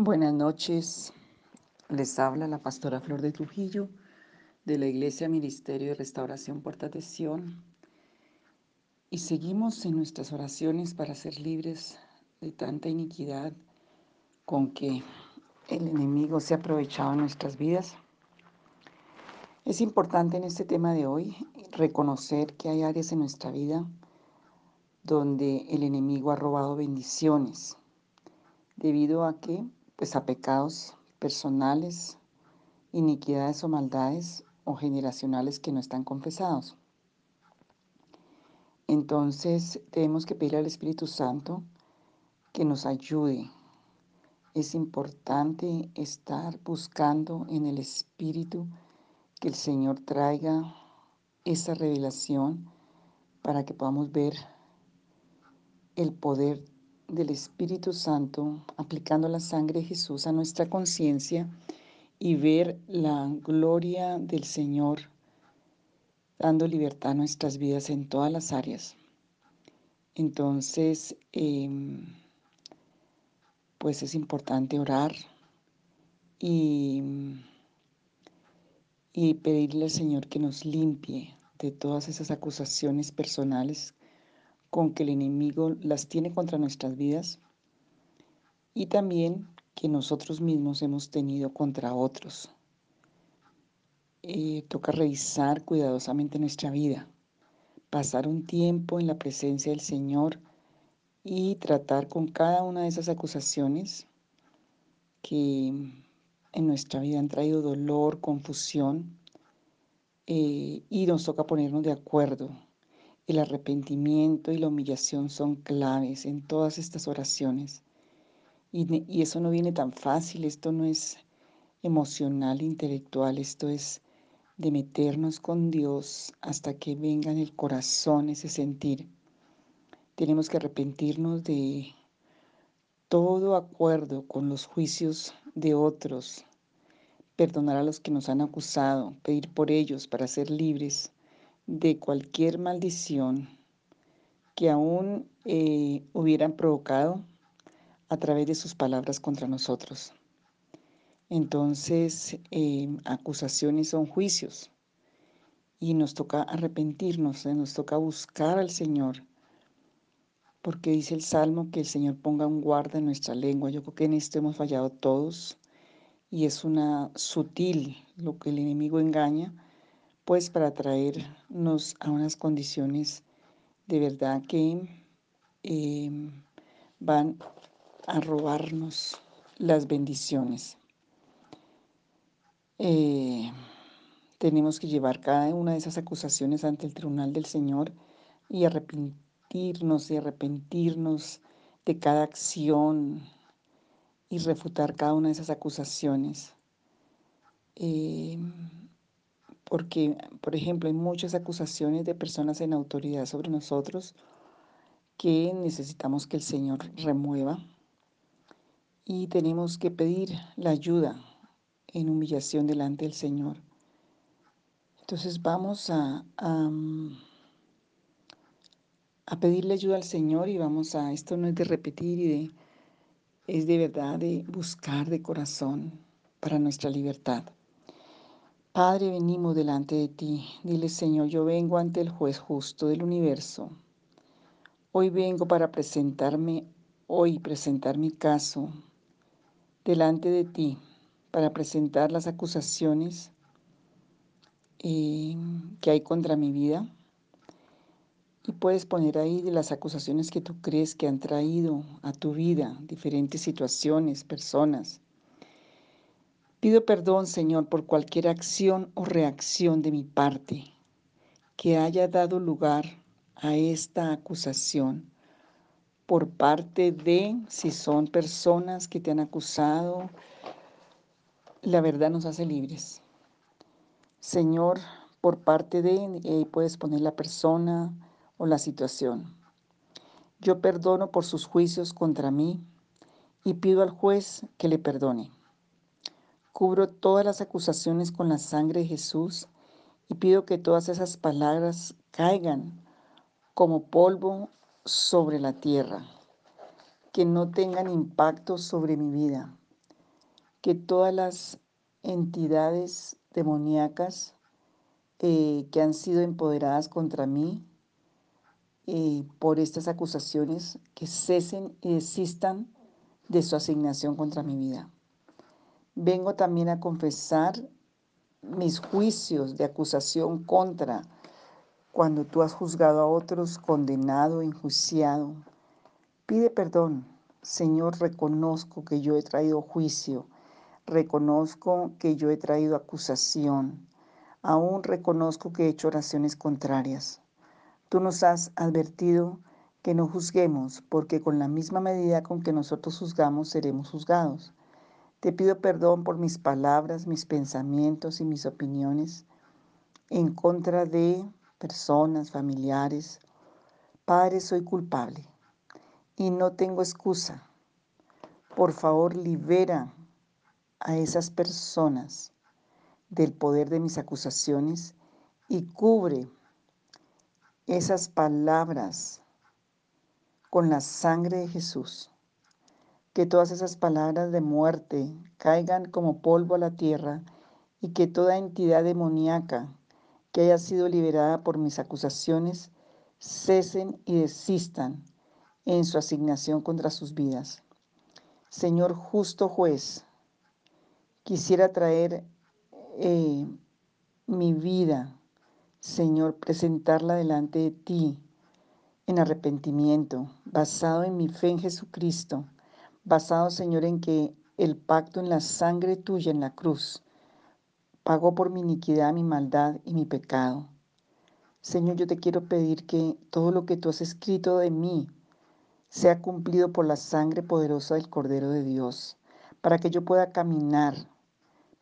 Buenas noches, les habla la pastora Flor de Trujillo de la Iglesia Ministerio de Restauración Puerta de y seguimos en nuestras oraciones para ser libres de tanta iniquidad con que el enemigo se ha aprovechado en nuestras vidas. Es importante en este tema de hoy reconocer que hay áreas en nuestra vida donde el enemigo ha robado bendiciones debido a que pues a pecados personales, iniquidades o maldades o generacionales que no están confesados. Entonces tenemos que pedir al Espíritu Santo que nos ayude. Es importante estar buscando en el Espíritu que el Señor traiga esa revelación para que podamos ver el poder del Espíritu Santo aplicando la sangre de Jesús a nuestra conciencia y ver la gloria del Señor dando libertad a nuestras vidas en todas las áreas. Entonces, em, pues es importante orar y, y pedirle al Señor que nos limpie de todas esas acusaciones personales con que el enemigo las tiene contra nuestras vidas y también que nosotros mismos hemos tenido contra otros. Eh, toca revisar cuidadosamente nuestra vida, pasar un tiempo en la presencia del Señor y tratar con cada una de esas acusaciones que en nuestra vida han traído dolor, confusión, eh, y nos toca ponernos de acuerdo el arrepentimiento y la humillación son claves en todas estas oraciones. Y, eso no viene tan fácil, esto no es emocional, intelectual, esto es de meternos con Dios hasta que venga en el corazón ese sentir. Tenemos que arrepentirnos de todo acuerdo con los juicios de otros, perdonar a los que nos han acusado, pedir por ellos para ser libres de cualquier maldición que aún eh, hubieran provocado a través de sus palabras contra nosotros. Entonces, eh, acusaciones son juicios y nos toca arrepentirnos, eh, nos toca buscar al Señor, porque dice el Salmo que el Señor ponga un guarda en nuestra lengua. Yo creo que en esto hemos fallado todos y es una sutil lo que el enemigo engaña pues para traernos a unas condiciones de verdad que em, van a robarnos las bendiciones. Eh, tenemos que llevar cada una de esas acusaciones ante el tribunal del Señor y arrepentirnos y arrepentirnos de cada acción y refutar cada una de esas acusaciones. Em, porque, por ejemplo, hay muchas acusaciones de personas en autoridad sobre nosotros que necesitamos que el Señor remueva y tenemos que pedir la ayuda en humillación delante del Señor. Entonces vamos a, a, pedirle ayuda al Señor y vamos a, esto no es de repetir y de, es de verdad de buscar de corazón para nuestra libertad. Padre, venimos delante de ti. Dile, Señor, yo vengo ante el juez justo del universo. Hoy vengo para presentarme, hoy presentar mi caso delante de ti, para presentar las acusaciones eh, que hay contra mi vida. Y puedes poner ahí de las acusaciones que tú crees que han traído a tu vida diferentes situaciones, personas Pido perdón, Señor, por cualquier acción o reacción de mi parte que haya dado lugar a esta acusación por parte de, si son personas que te han acusado, la verdad nos hace libres. Señor, por parte de, ahí puedes poner la persona o la situación. Yo perdono por sus juicios contra mí y pido al juez que le perdone. Cubro todas las acusaciones con la sangre de Jesús y pido que todas esas palabras caigan como polvo sobre la tierra, que no tengan impacto sobre mi vida, que todas las entidades demoníacas eh, que han sido empoderadas contra mí eh, por estas acusaciones, que cesen y desistan de su asignación contra mi vida. Vengo también a confesar mis juicios de acusación contra cuando tú has juzgado a otros, condenado, enjuiciado. Pide perdón. Señor, reconozco que yo he traído juicio, reconozco que yo he traído acusación, aún reconozco que he hecho oraciones contrarias. Tú nos has advertido que no juzguemos, porque con la misma medida con que nosotros juzgamos seremos juzgados. Te pido perdón por mis palabras, mis pensamientos y mis opiniones en contra de personas, familiares. Padre, soy culpable y no tengo excusa. Por favor, libera a esas personas del poder de mis acusaciones y cubre esas palabras con la sangre de Jesús. Que todas esas palabras de muerte caigan como polvo a la tierra y que toda entidad demoníaca que haya sido liberada por mis acusaciones cesen y desistan en su asignación contra sus vidas. Señor justo juez, quisiera traer eh, mi vida, Señor, presentarla delante de ti en arrepentimiento, basado en mi fe en Jesucristo, basado, Señor, en que el pacto en la sangre tuya en la cruz pagó por mi iniquidad, mi maldad y mi pecado. Señor, yo te quiero pedir que todo lo que tú has escrito de mí sea cumplido por la sangre poderosa del Cordero de Dios, para que yo pueda caminar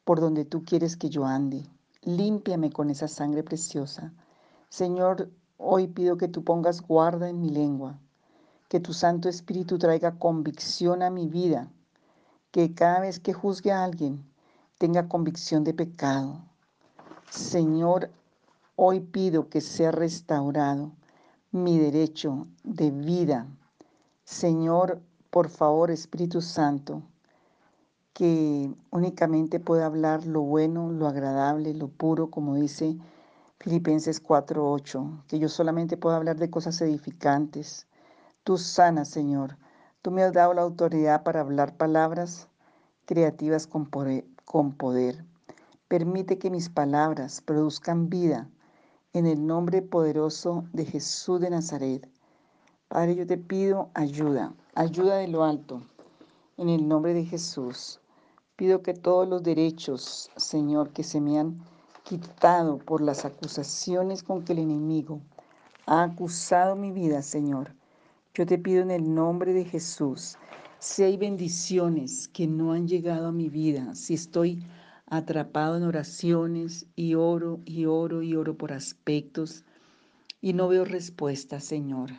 por donde tú quieres que yo ande. Límpiame con esa sangre preciosa. Señor, hoy pido que tú pongas guarda en mi lengua, que tu Santo Espíritu traiga convicción a mi vida, que cada vez que juzgue a alguien tenga convicción de pecado. Señor, hoy pido que sea restaurado mi derecho de vida. Señor, por favor, Espíritu Santo, que únicamente pueda hablar lo bueno, lo agradable, lo puro, como dice Filipenses 4:8, que yo solamente pueda hablar de cosas edificantes. Tú sanas, Señor. Tú me has dado la autoridad para hablar palabras creativas con poder. Permite que mis palabras produzcan vida en el nombre poderoso de Jesús de Nazaret. Padre, yo te pido ayuda, ayuda de lo alto, en el nombre de Jesús. Pido que todos los derechos, Señor, que se me han quitado por las acusaciones con que el enemigo ha acusado mi vida, Señor, yo te pido en el nombre de Jesús, si hay bendiciones que no han llegado a mi vida, si estoy atrapado en oraciones y oro y oro y oro por aspectos y no veo respuesta, Señor.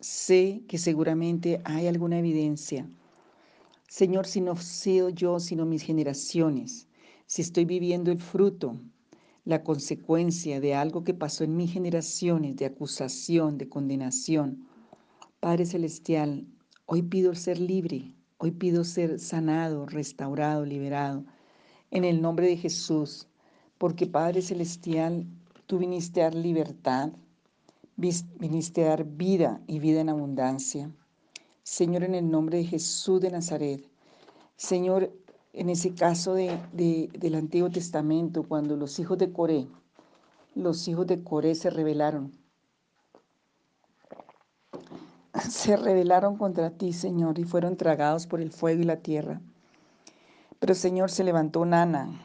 Sé que seguramente hay alguna evidencia Señor, si no sido yo, sino mis generaciones, si estoy viviendo el fruto, la consecuencia de algo que pasó en mis generaciones, de acusación, de condenación. Padre Celestial, hoy pido ser libre, hoy pido ser sanado, restaurado, liberado, en el nombre de Jesús, porque Padre Celestial, tú viniste a dar libertad, viniste a dar vida y vida en abundancia. Señor, en el nombre de Jesús de Nazaret. Señor, en ese caso de, del Antiguo Testamento, cuando los hijos de Coré, los hijos de Coré se rebelaron, se rebelaron contra ti, Señor, y fueron tragados por el fuego y la tierra. Pero, Señor, se levantó una Ana,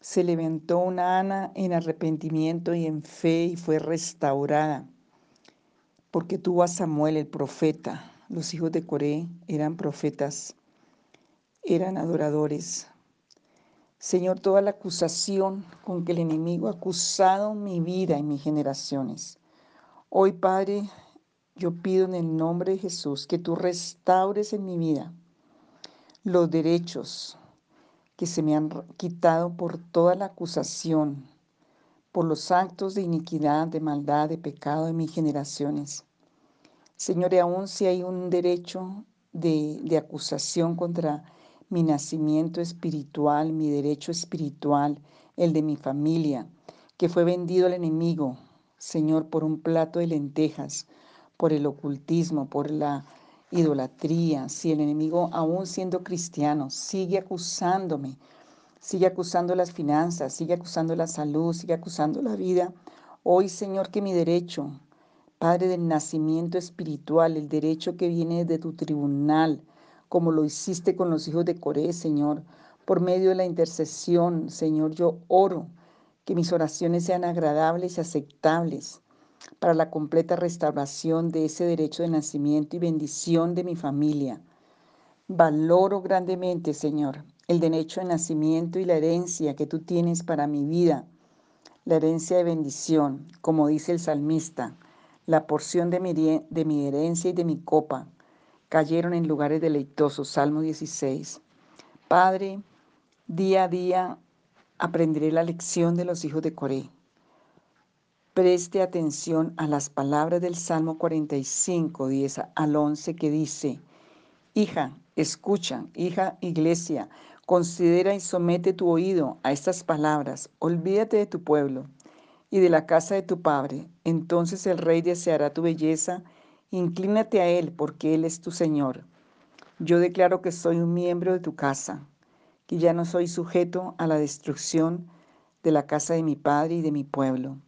se levantó una Ana en arrepentimiento y en fe y fue restaurada, porque tuvo a Samuel el profeta, los hijos de Coré eran profetas, eran adoradores. Señor, toda la acusación con que el enemigo ha acusado mi vida y mis generaciones. Hoy, Padre, yo pido en el nombre de Jesús que tú restaures en mi vida los derechos que se me han quitado por toda la acusación, por los actos de iniquidad, de maldad, de pecado de mis generaciones. Señor, y aún si hay un derecho de, acusación contra mi nacimiento espiritual, mi derecho espiritual, el de mi familia, que fue vendido al enemigo, Señor, por un plato de lentejas, por el ocultismo, por la idolatría. Si el enemigo, aún siendo cristiano, sigue acusándome, sigue acusando las finanzas, sigue acusando la salud, sigue acusando la vida, hoy, Señor, que mi derecho, Padre del nacimiento espiritual, el derecho que viene de tu tribunal, como lo hiciste con los hijos de Coré, Señor. Por medio de la intercesión, Señor, yo oro que mis oraciones sean agradables y aceptables para la completa restauración de ese derecho de nacimiento y bendición de mi familia. Valoro grandemente, Señor, el derecho de nacimiento y la herencia que tú tienes para mi vida, la herencia de bendición, como dice el salmista, la porción de mi, de mi herencia y de mi copa cayeron en lugares deleitosos. Salmo 16. Padre, día a día aprenderé la lección de los hijos de Coré. Preste atención a las palabras del Salmo 45, 10 al 11 que dice, Hija, escucha, hija iglesia, considera y somete tu oído a estas palabras, olvídate de tu pueblo y de la casa de tu padre, entonces el rey deseará tu belleza Inclínate a Él porque Él es tu Señor. Yo declaro que soy un miembro de tu casa, que ya no soy sujeto a la destrucción de la casa de mi Padre y de mi pueblo.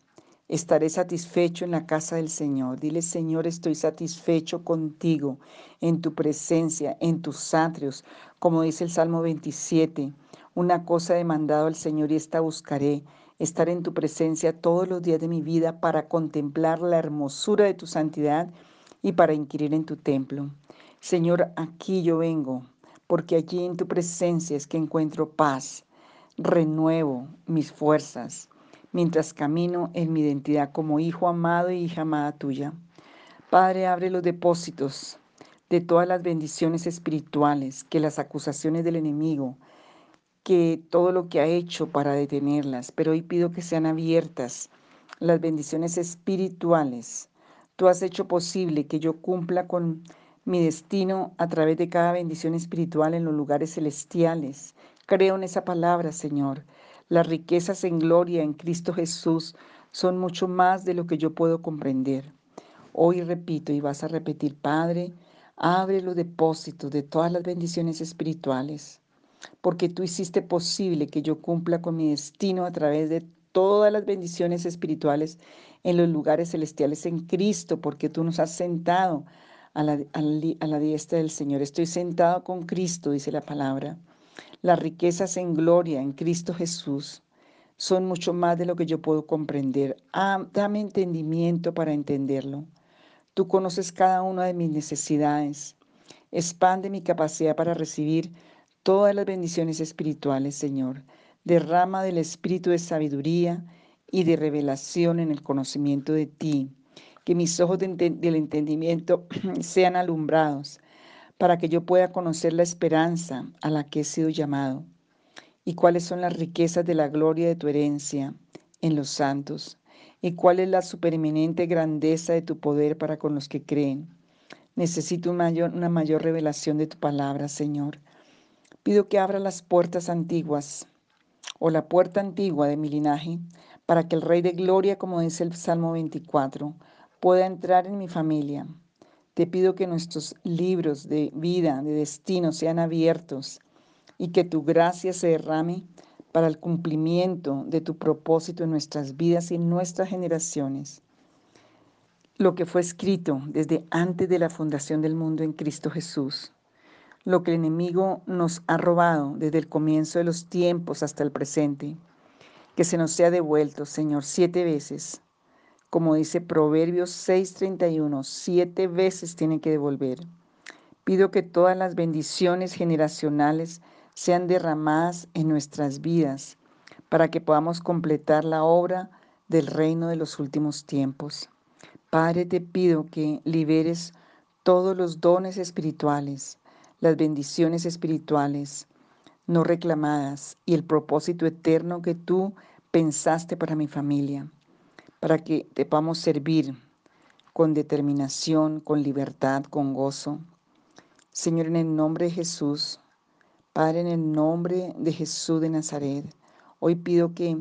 Estaré satisfecho en la casa del Señor. Dile, Señor, estoy satisfecho contigo, en tu presencia, en tus atrios, como dice el Salmo 27. Una cosa he mandado al Señor y esta buscaré, estar en tu presencia todos los días de mi vida para contemplar la hermosura de tu santidad y para inquirir en tu templo. Señor, aquí yo vengo, porque allí en tu presencia es que encuentro paz, renuevo mis fuerzas, mientras camino en mi identidad como hijo amado y hija amada tuya. Padre, abre los depósitos de todas las bendiciones espirituales, que las acusaciones del enemigo, que todo lo que ha hecho para detenerlas, pero hoy pido que sean abiertas las bendiciones espirituales Tú has hecho posible que yo cumpla con mi destino a través de cada bendición espiritual en los lugares celestiales. Creo en esa palabra, Señor. Las riquezas en gloria en Cristo Jesús son mucho más de lo que yo puedo comprender. Hoy repito y vas a repetir, Padre, abre los depósitos de todas las bendiciones espirituales, porque tú hiciste posible que yo cumpla con mi destino a través de todas las bendiciones espirituales en los lugares celestiales en Cristo, porque tú nos has sentado a la, la, diestra del Señor. Estoy sentado con Cristo, dice la palabra. Las riquezas en gloria en Cristo Jesús son mucho más de lo que yo puedo comprender. Ah, dame entendimiento para entenderlo. Tú conoces cada una de mis necesidades. Expande mi capacidad para recibir todas las bendiciones espirituales, Señor. Derrama del espíritu de sabiduría y de revelación en el conocimiento de ti. Que mis ojos del entendimiento sean alumbrados para que yo pueda conocer la esperanza a la que he sido llamado y cuáles son las riquezas de la gloria de tu herencia en los santos y cuál es la supereminente grandeza de tu poder para con los que creen. Necesito una mayor revelación de tu palabra, Señor. Pido que abra las puertas antiguas o la puerta antigua de mi linaje, para que el Rey de Gloria, como dice el Salmo 24, pueda entrar en mi familia. Te pido que nuestros libros de vida, de destino, sean abiertos y que tu gracia se derrame para el cumplimiento de tu propósito en nuestras vidas y en nuestras generaciones. Lo que fue escrito desde antes de la fundación del mundo en Cristo Jesús lo que el enemigo nos ha robado desde el comienzo de los tiempos hasta el presente, que se nos sea devuelto, Señor, siete veces. Como dice Proverbios 6:31, siete veces tiene que devolver. Pido que todas las bendiciones generacionales sean derramadas en nuestras vidas para que podamos completar la obra del reino de los últimos tiempos. Padre, te pido que liberes todos los dones espirituales, las bendiciones espirituales no reclamadas y el propósito eterno que tú pensaste para mi familia, para que te podamos servir con determinación, con libertad, con gozo. Señor, en el nombre de Jesús, Padre, en el nombre de Jesús de Nazaret, hoy pido que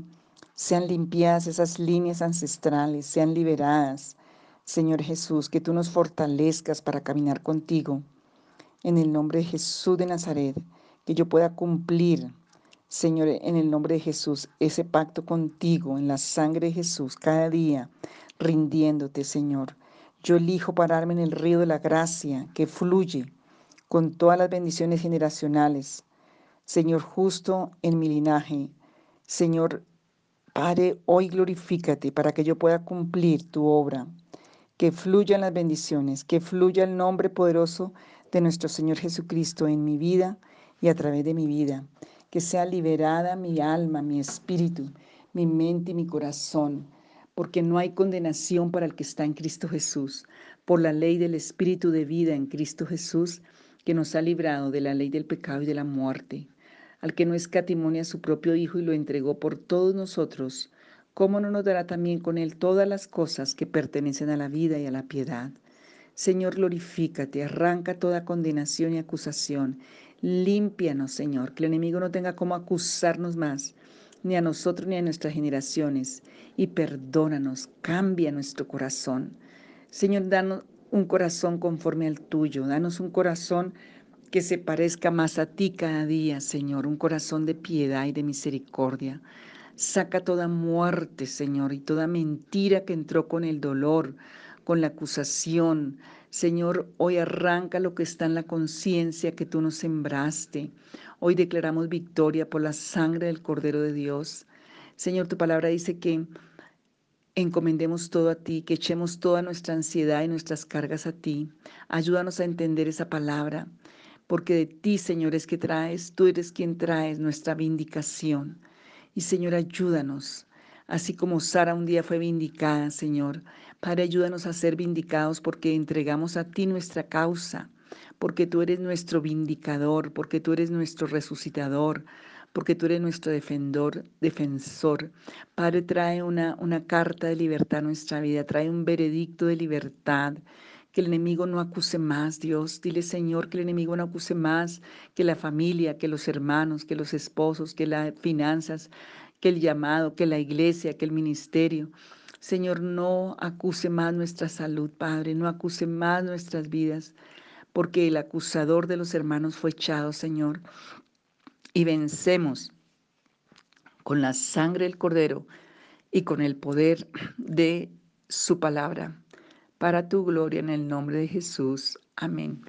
sean limpiadas esas líneas ancestrales, sean liberadas. Señor Jesús, que tú nos fortalezcas para caminar contigo. En el nombre de Jesús de Nazaret, que yo pueda cumplir, Señor, en el nombre de Jesús, ese pacto contigo, en la sangre de Jesús, cada día, rindiéndote, Señor. Yo elijo pararme en el río de la gracia que fluye con todas las bendiciones generacionales. Señor, justo en mi linaje. Señor, Padre, hoy glorifícate para que yo pueda cumplir tu obra. Que fluyan las bendiciones, que fluya el nombre poderoso de nuestro Señor Jesucristo en mi vida y a través de mi vida. Que sea liberada mi alma, mi espíritu, mi mente y mi corazón porque no hay condenación para el que está en Cristo Jesús, por la ley del Espíritu de vida en Cristo Jesús, que nos ha librado de la ley del pecado y de la muerte, al que no escatimó a su propio Hijo y lo entregó por todos nosotros, ¿cómo no nos dará también con él todas las cosas que pertenecen a la vida y a la piedad? Señor, glorifícate, arranca toda condenación y acusación, límpianos, Señor, que el enemigo no tenga cómo acusarnos más, ni a nosotros ni a nuestras generaciones, y perdónanos, cambia nuestro corazón. Señor, danos un corazón conforme al tuyo, danos un corazón que se parezca más a ti cada día, Señor, un corazón de piedad y de misericordia. Saca toda muerte, Señor, y toda mentira que entró con el dolor, con la acusación. Señor, hoy arranca lo que está en la conciencia que tú nos sembraste. Hoy declaramos victoria por la sangre del Cordero de Dios. Señor, tu palabra dice que encomendemos todo a ti, que echemos toda nuestra ansiedad y nuestras cargas a ti. Ayúdanos a entender esa palabra, porque de ti, Señor, es que traes, tú eres quien traes nuestra vindicación. Y Señor, ayúdanos, así como Sara un día fue vindicada, Señor. Padre, ayúdanos a ser vindicados porque entregamos a ti nuestra causa, porque tú eres nuestro vindicador, porque tú eres nuestro resucitador, porque tú eres nuestro defensor, defensor. Padre, trae una, una carta de libertad a nuestra vida, trae un veredicto de libertad. Que el enemigo no acuse más, Dios. Dile, Señor, que el enemigo no acuse más, que la familia, que los hermanos, que los esposos, que las finanzas, que el llamado, que la iglesia, que el ministerio. Señor, no acuse más nuestra salud, Padre, no acuse más nuestras vidas, porque el acusador de los hermanos fue echado, Señor y vencemos con la sangre del Cordero y con el poder de su palabra. Para tu gloria en el nombre de Jesús. Amén.